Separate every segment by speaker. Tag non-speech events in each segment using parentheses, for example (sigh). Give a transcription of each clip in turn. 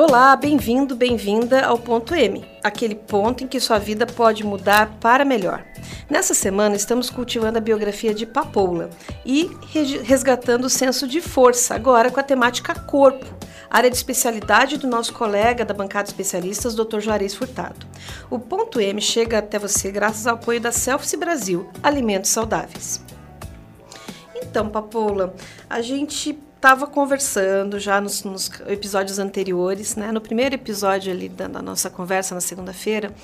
Speaker 1: Olá, bem-vindo, bem-vinda ao ponto M, aquele ponto em que sua vida pode mudar para melhor. Nessa semana estamos cultivando a biografia de Papoula e resgatando o senso de força, agora com a temática corpo, área de especialidade do nosso colega da bancada especialistas, Dr. Juarez Furtado. O ponto M chega até você graças ao apoio da Selfie Brasil, Alimentos Saudáveis. Então, Papoula, a gente estava conversando já nos, nos, episódios anteriores, né? No primeiro episódio ali da, da nossa conversa na segunda-feira,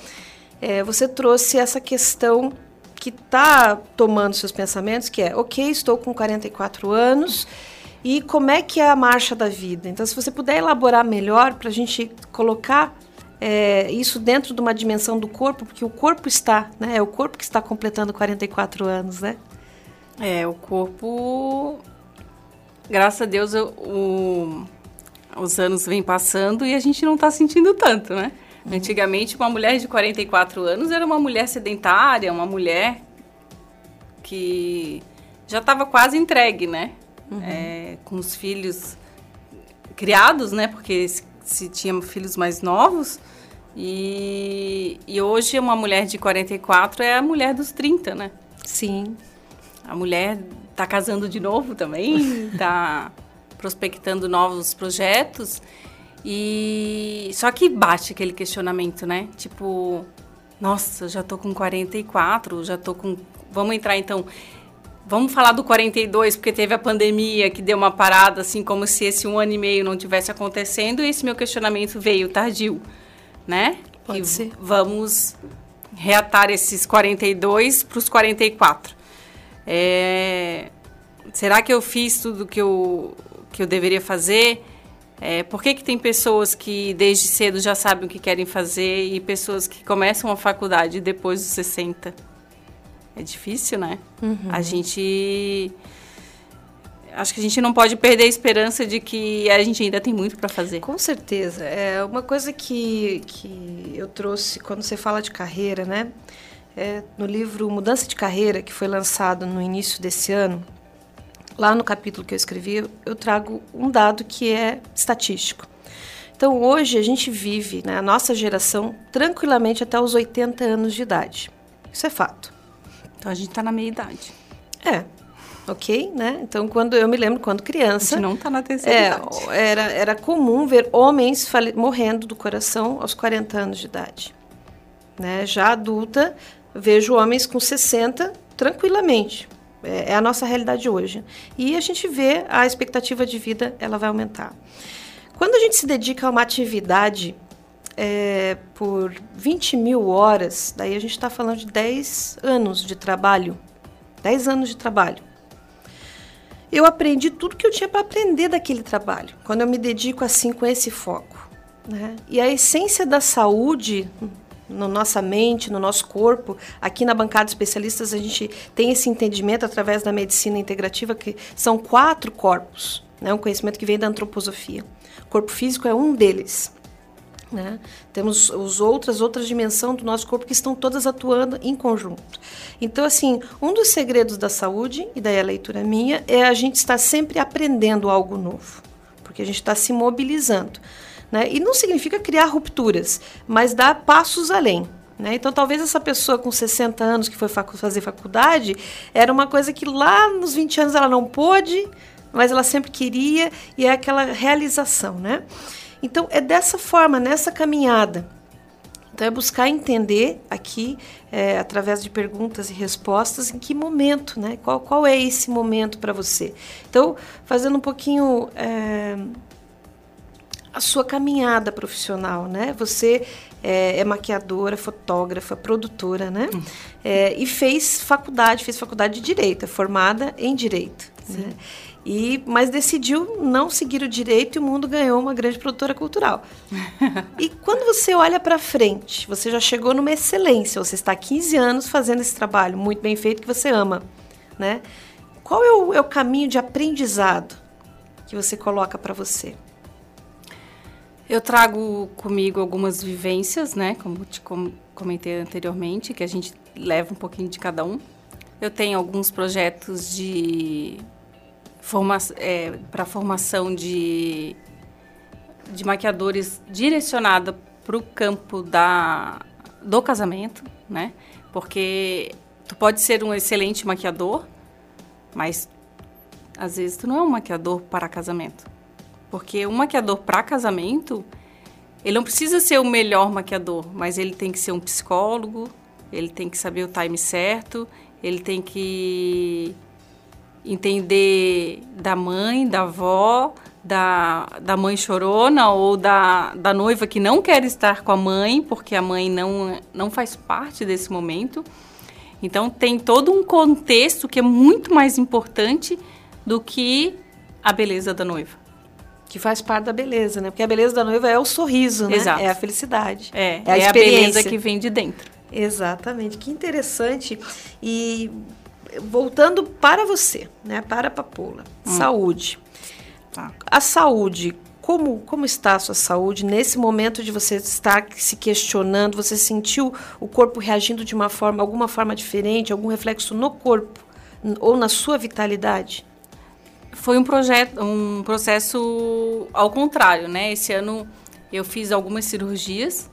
Speaker 1: é, você trouxe essa questão que está tomando seus pensamentos, que é, ok, estou com 44 anos e como é que é a marcha da vida? Então, se você puder elaborar melhor para a gente colocar é, isso dentro de uma dimensão do corpo, porque o corpo está, né? É o corpo que está completando 44 anos, né?
Speaker 2: É, o corpo graças a Deus, eu, o, os anos vêm passando e a gente não está sentindo tanto, né? Uhum. Antigamente, uma mulher de 44 anos era uma mulher sedentária, uma mulher que já estava quase entregue, né? Uhum. É, com os filhos criados, né? Porque se, se tinha filhos mais novos. E, e hoje uma mulher de 44 é a mulher dos 30, né?
Speaker 1: Sim.
Speaker 2: A mulher está casando de novo também, está (laughs) prospectando novos projetos. E só que bate aquele questionamento, né? Tipo, nossa, já tô com 44, já tô com Vamos entrar então Vamos falar do 42, porque teve a pandemia que deu uma parada, assim, como se esse um ano e meio não tivesse acontecendo, e esse meu questionamento veio tardio, né?
Speaker 1: Pode e ser.
Speaker 2: Vamos reatar esses 42 para os 44. É, será que eu fiz tudo que eu, que eu deveria fazer? É, por que, que tem pessoas que desde cedo já sabem o que querem fazer e pessoas que começam a faculdade depois dos 60? É difícil, né? Uhum. A gente. Acho que a gente não pode perder a esperança de que a gente ainda tem muito para fazer.
Speaker 1: Com certeza. É uma coisa que, que eu trouxe quando você fala de carreira, né? É, no livro Mudança de Carreira, que foi lançado no início desse ano, lá no capítulo que eu escrevi, eu trago um dado que é estatístico. Então, hoje a gente vive, né, a nossa geração, tranquilamente até os 80 anos de idade. Isso é fato.
Speaker 2: Então, a gente está na meia-idade.
Speaker 1: É, ok, né? Então, quando eu me lembro, quando criança...
Speaker 2: A gente não está na terceira
Speaker 1: é,
Speaker 2: idade.
Speaker 1: Era, era comum ver homens morrendo do coração aos 40 anos de idade. Né? Já adulta, vejo homens com 60 tranquilamente. É, é a nossa realidade hoje. E a gente vê a expectativa de vida, ela vai aumentar. Quando a gente se dedica a uma atividade é, por 20 mil horas, daí a gente está falando de 10 anos de trabalho. 10 anos de trabalho. Eu aprendi tudo que eu tinha para aprender daquele trabalho, quando eu me dedico assim com esse foco. Né? E a essência da saúde na no nossa mente, no nosso corpo. Aqui na bancada de especialistas a gente tem esse entendimento através da medicina integrativa que são quatro corpos, né? Um conhecimento que vem da antroposofia. O corpo físico é um deles. Né? Temos os outras outras dimensões do nosso corpo que estão todas atuando em conjunto. Então, assim, um dos segredos da saúde e daí a leitura minha é a gente estar sempre aprendendo algo novo, porque a gente está se mobilizando. Né? E não significa criar rupturas, mas dar passos além. Né? Então, talvez essa pessoa com 60 anos que foi facu fazer faculdade era uma coisa que lá nos 20 anos ela não pôde, mas ela sempre queria, e é aquela realização. Né? Então, é dessa forma, nessa caminhada. Então, é buscar entender aqui, é, através de perguntas e respostas, em que momento, né? qual, qual é esse momento para você. Então, fazendo um pouquinho. É, a sua caminhada profissional, né? Você é, é maquiadora, fotógrafa, produtora, né? Hum. É, e fez faculdade, fez faculdade de direito, é formada em direito. Né? E, mas decidiu não seguir o direito e o mundo ganhou uma grande produtora cultural. (laughs) e quando você olha para frente, você já chegou numa excelência, você está há 15 anos fazendo esse trabalho muito bem feito que você ama, né? Qual é o, é o caminho de aprendizado que você coloca para você?
Speaker 2: Eu trago comigo algumas vivências, né? Como te comentei anteriormente, que a gente leva um pouquinho de cada um. Eu tenho alguns projetos de forma, é, para formação de, de maquiadores direcionada para o campo da, do casamento, né? Porque tu pode ser um excelente maquiador, mas às vezes tu não é um maquiador para casamento. Porque um maquiador para casamento, ele não precisa ser o melhor maquiador, mas ele tem que ser um psicólogo, ele tem que saber o time certo, ele tem que entender da mãe, da avó, da, da mãe chorona ou da, da noiva que não quer estar com a mãe, porque a mãe não, não faz parte desse momento. Então, tem todo um contexto que é muito mais importante do que a beleza da noiva
Speaker 1: que faz parte da beleza, né? Porque a beleza da noiva é o sorriso, né? Exato. É a felicidade.
Speaker 2: É, é a, é a beleza que vem de dentro.
Speaker 1: Exatamente. Que interessante. E voltando para você, né? Para a Papoula. Hum. Saúde. Tá. A saúde, como, como está a sua saúde nesse momento de você estar se questionando? Você sentiu o corpo reagindo de uma forma, alguma forma diferente, algum reflexo no corpo ou na sua vitalidade?
Speaker 2: Foi um projeto, um processo ao contrário, né? Esse ano eu fiz algumas cirurgias,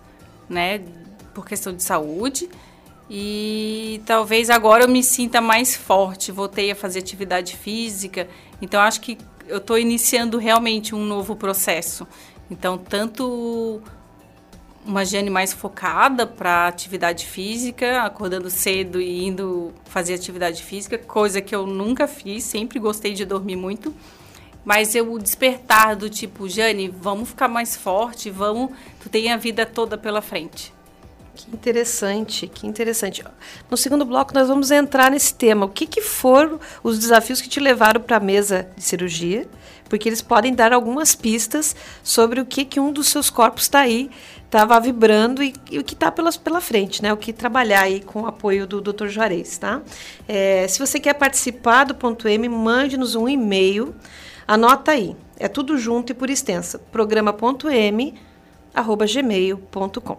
Speaker 2: né, por questão de saúde. E talvez agora eu me sinta mais forte, voltei a fazer atividade física. Então acho que eu estou iniciando realmente um novo processo. Então, tanto uma Jane mais focada para atividade física, acordando cedo e indo fazer atividade física, coisa que eu nunca fiz, sempre gostei de dormir muito. Mas eu despertar do tipo, Jane, vamos ficar mais forte, vamos, tu tem a vida toda pela frente.
Speaker 1: Que interessante, que interessante. No segundo bloco nós vamos entrar nesse tema. O que, que foram os desafios que te levaram para a mesa de cirurgia? Porque eles podem dar algumas pistas sobre o que, que um dos seus corpos está aí estava vibrando e, e, o que está pela, frente, né? O que trabalhar aí com o apoio do Dr. Juarez, tá? É, se você quer participar do ponto M, mande-nos um e-mail. Anota aí. É tudo junto e por extensa. programa.m arroba gmail.com.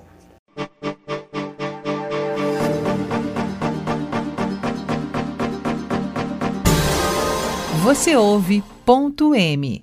Speaker 3: Você ouve ponto M.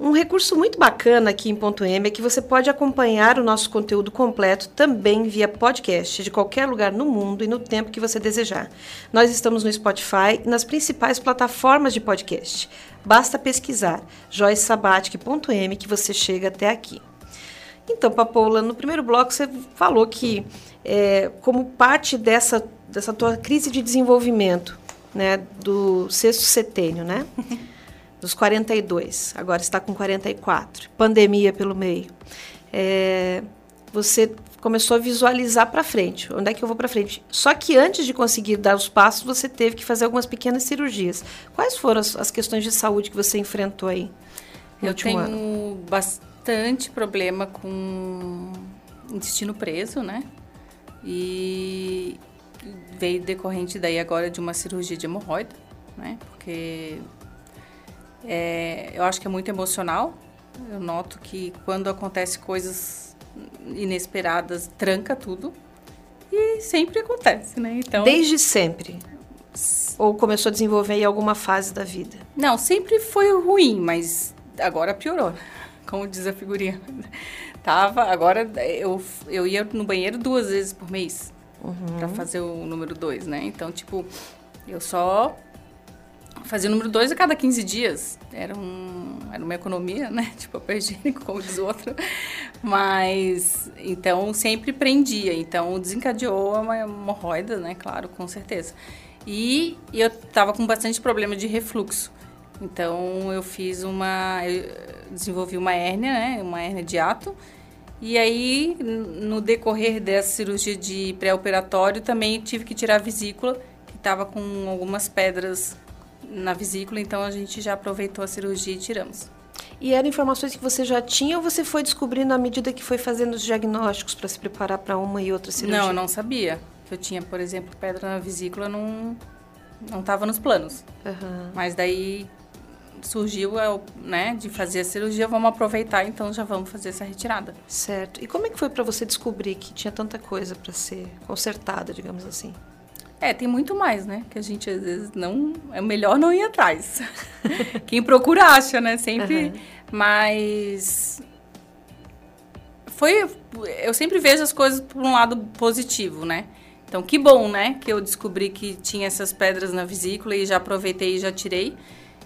Speaker 1: Um recurso muito bacana aqui em Ponto M é que você pode acompanhar o nosso conteúdo completo também via podcast, de qualquer lugar no mundo e no tempo que você desejar. Nós estamos no Spotify e nas principais plataformas de podcast. Basta pesquisar joycesabatic.m que você chega até aqui. Então, Papoula, no primeiro bloco você falou que, é, como parte dessa, dessa tua crise de desenvolvimento, né, do sexto setênio, né? (laughs) dos 42, agora está com 44, pandemia pelo meio. É, você começou a visualizar para frente, onde é que eu vou para frente. Só que antes de conseguir dar os passos, você teve que fazer algumas pequenas cirurgias. Quais foram as, as questões de saúde que você enfrentou aí?
Speaker 2: eu tenho ano? bastante problema com intestino preso, né? E veio decorrente daí agora de uma cirurgia de hemorroida, né? Porque É, eu acho que é muito emocional. Eu noto que quando acontece coisas inesperadas, tranca tudo. E sempre acontece, né? Então,
Speaker 1: Desde sempre? Ou começou a desenvolver em alguma fase da vida?
Speaker 2: Não, sempre foi ruim, mas agora piorou. Como diz a figurinha. (laughs) Tava, agora eu, eu ia no banheiro duas vezes por mês uhum. para fazer o número dois, né? Então, tipo, eu só fazia o número dois a cada 15 dias. Era, um, era uma economia, né? De papel higiênico, como diz outro. Mas, então, sempre prendia. Então, desencadeou uma hemorroida, né? Claro, com certeza. E eu tava com bastante problema de refluxo. Então, eu fiz uma... Eu desenvolvi uma hérnia, né? Uma hérnia de ato. E aí, no decorrer dessa cirurgia de pré-operatório, também tive que tirar a vesícula, que estava com algumas pedras na vesícula, então a gente já aproveitou a cirurgia e tiramos.
Speaker 1: E eram informações que você já tinha ou você foi descobrindo à medida que foi fazendo os diagnósticos para se preparar para uma e outra cirurgia?
Speaker 2: Não, eu não sabia. Eu tinha, por exemplo, pedra na vesícula, não não estava nos planos. Uhum. Mas daí surgiu né, de fazer a cirurgia, vamos aproveitar, então já vamos fazer essa retirada.
Speaker 1: Certo. E como é que foi para você descobrir que tinha tanta coisa para ser consertada, digamos assim?
Speaker 2: É, tem muito mais, né? Que a gente às vezes não. É melhor não ir atrás. (laughs) Quem procura acha, né? Sempre. Uhum. Mas. Foi. Eu sempre vejo as coisas por um lado positivo, né? Então, que bom, né? Que eu descobri que tinha essas pedras na vesícula e já aproveitei e já tirei.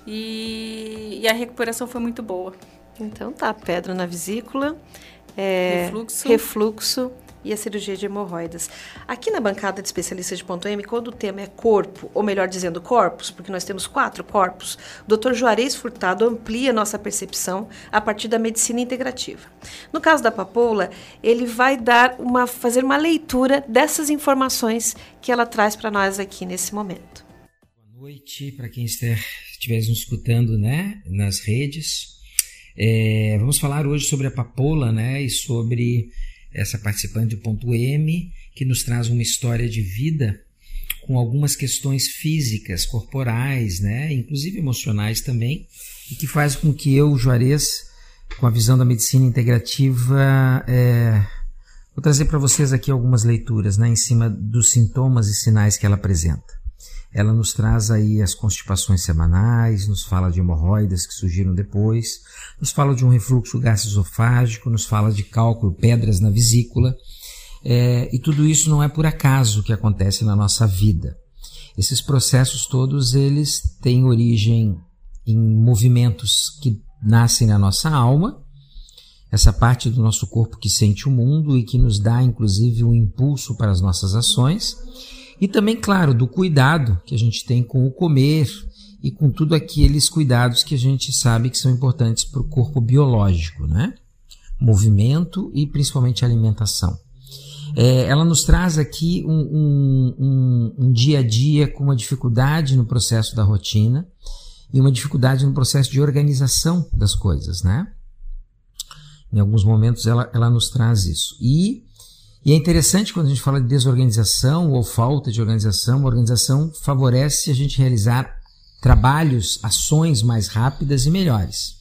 Speaker 2: E, e a recuperação foi muito boa.
Speaker 1: Então, tá. Pedra na vesícula. É, refluxo. refluxo e a cirurgia de hemorroidas. Aqui na bancada de especialistas de ponto M, quando o tema é corpo, ou melhor dizendo, corpos, porque nós temos quatro corpos, o Dr. Juarez Furtado amplia nossa percepção a partir da medicina integrativa. No caso da papoula, ele vai dar uma, fazer uma leitura dessas informações que ela traz para nós aqui nesse momento.
Speaker 4: Boa noite para quem estiver nos escutando né, nas redes. É, vamos falar hoje sobre a papoula né, e sobre essa participante do ponto M, que nos traz uma história de vida com algumas questões físicas, corporais, né, inclusive emocionais também, e que faz com que eu, Juarez, com a visão da medicina integrativa, é, vou trazer para vocês aqui algumas leituras né, em cima dos sintomas e sinais que ela apresenta. Ela nos traz aí as constipações semanais, nos fala de hemorroidas que surgiram depois, nos fala de um refluxo gastroesofágico, nos fala de cálculo, pedras na vesícula. É, e tudo isso não é por acaso que acontece na nossa vida. Esses processos todos eles têm origem em movimentos que nascem na nossa alma, essa parte do nosso corpo que sente o mundo e que nos dá inclusive um impulso para as nossas ações e também, claro, do cuidado que a gente tem com o comer e com tudo aqueles cuidados que a gente sabe que são importantes para o corpo biológico, né? Movimento e principalmente alimentação. É, ela nos traz aqui um, um, um, um dia a dia com uma dificuldade no processo da rotina e uma dificuldade no processo de organização das coisas, né? Em alguns momentos ela, ela nos traz isso. E e é interessante quando a gente fala de desorganização ou falta de organização, a organização favorece a gente realizar trabalhos, ações mais rápidas e melhores.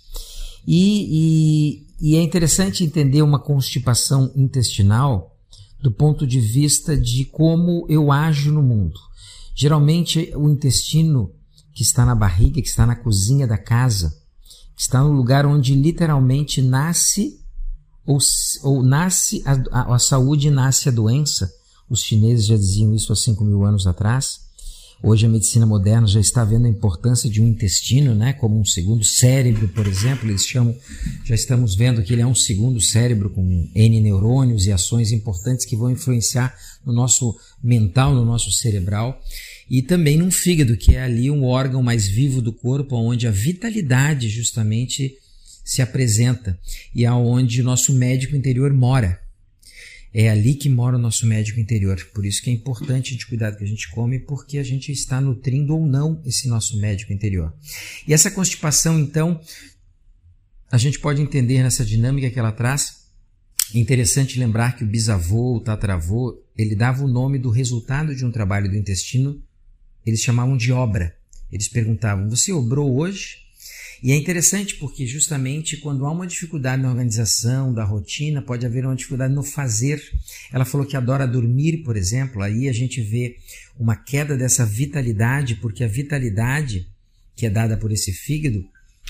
Speaker 4: E, e, e é interessante entender uma constipação intestinal do ponto de vista de como eu ajo no mundo. Geralmente, o intestino que está na barriga, que está na cozinha da casa, que está no lugar onde literalmente nasce ou, ou nasce a, a, a saúde nasce a doença. Os chineses já diziam isso há 5 mil anos atrás. Hoje a medicina moderna já está vendo a importância de um intestino, né, como um segundo cérebro, por exemplo. Eles chamam, já estamos vendo que ele é um segundo cérebro com N neurônios e ações importantes que vão influenciar no nosso mental, no nosso cerebral. E também num fígado, que é ali um órgão mais vivo do corpo, onde a vitalidade justamente se apresenta e aonde o nosso médico interior mora. É ali que mora o nosso médico interior. Por isso que é importante a gente cuidar do que a gente come, porque a gente está nutrindo ou não esse nosso médico interior. E essa constipação, então, a gente pode entender nessa dinâmica que ela traz. É interessante lembrar que o bisavô, o tataravô, ele dava o nome do resultado de um trabalho do intestino, eles chamavam de obra. Eles perguntavam: Você obrou hoje? E é interessante porque justamente quando há uma dificuldade na organização da rotina, pode haver uma dificuldade no fazer. Ela falou que adora dormir, por exemplo, aí a gente vê uma queda dessa vitalidade, porque a vitalidade que é dada por esse fígado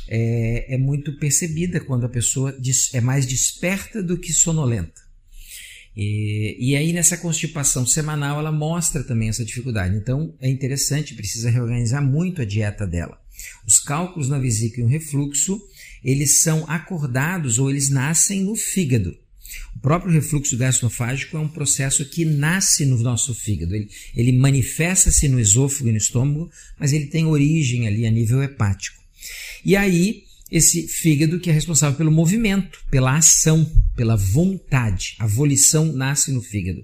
Speaker 4: é, é muito percebida quando a pessoa é mais desperta do que sonolenta. E, e, aí nessa constipação semanal ela mostra também essa dificuldade. Então é interessante, precisa reorganizar muito a dieta dela. Os cálculos na vesícula e o refluxo, eles são acordados ou eles nascem no fígado. O próprio refluxo gastroesofágico é um processo que nasce no nosso fígado. Ele, ele manifesta-se no esôfago e no estômago, mas ele tem origem ali a nível hepático. E aí, esse fígado que é responsável pelo movimento, pela ação, pela vontade. A volição nasce no fígado.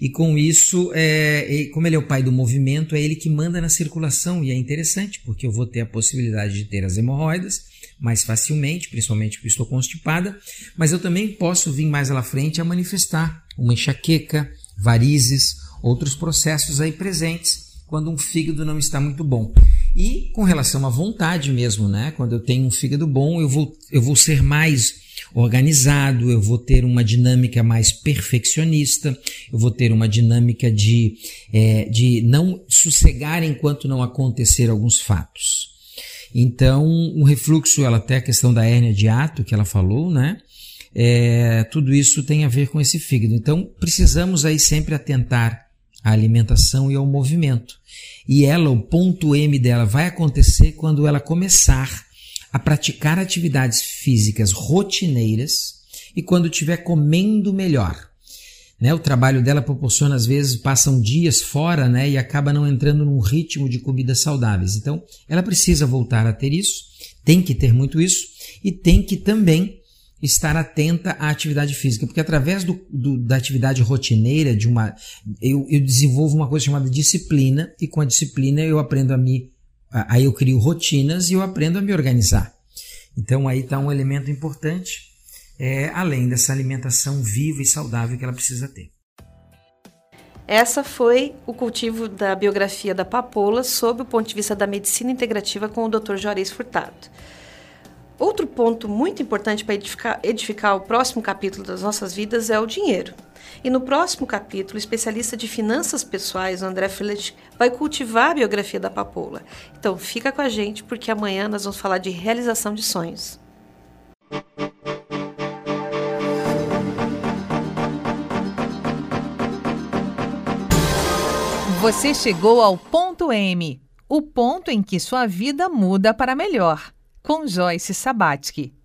Speaker 4: E com isso, é, como ele é o pai do movimento, é ele que manda na circulação. E é interessante, porque eu vou ter a possibilidade de ter as hemorroidas mais facilmente, principalmente porque estou constipada, mas eu também posso vir mais à frente a manifestar uma enxaqueca, varizes, outros processos aí presentes quando um fígado não está muito bom. E com relação à vontade mesmo, né? Quando eu tenho um fígado bom, eu vou, eu vou ser mais organizado, eu vou ter uma dinâmica mais perfeccionista, eu vou ter uma dinâmica de, é, de não sossegar enquanto não acontecer alguns fatos. Então, um refluxo, ela até a questão da hérnia de ato que ela falou, né? É, tudo isso tem a ver com esse fígado. Então, precisamos aí sempre atentar à alimentação e ao movimento. E ela, o ponto M dela vai acontecer quando ela começar a praticar atividades físicas rotineiras e quando estiver comendo melhor. Né, o trabalho dela proporciona, às vezes, passam dias fora né, e acaba não entrando num ritmo de comidas saudáveis. Então, ela precisa voltar a ter isso, tem que ter muito isso e tem que também estar atenta à atividade física, porque através do, do, da atividade rotineira, de uma, eu, eu desenvolvo uma coisa chamada disciplina e com a disciplina eu aprendo a me Aí eu crio rotinas e eu aprendo a me organizar. Então aí está um elemento importante, é, além dessa alimentação viva e saudável que ela precisa ter.
Speaker 1: Essa foi o cultivo da biografia da papoula sob o ponto de vista da medicina integrativa com o Dr. Juarez Furtado. Outro ponto muito importante para edificar, edificar o próximo capítulo das nossas vidas é o dinheiro. E no próximo capítulo, o especialista de finanças pessoais, André Fillet, vai cultivar a biografia da Papoula. Então fica com a gente porque amanhã nós vamos falar de realização de sonhos.
Speaker 3: Você chegou ao ponto M, o ponto em que sua vida muda para melhor, com Joyce Sabatsky.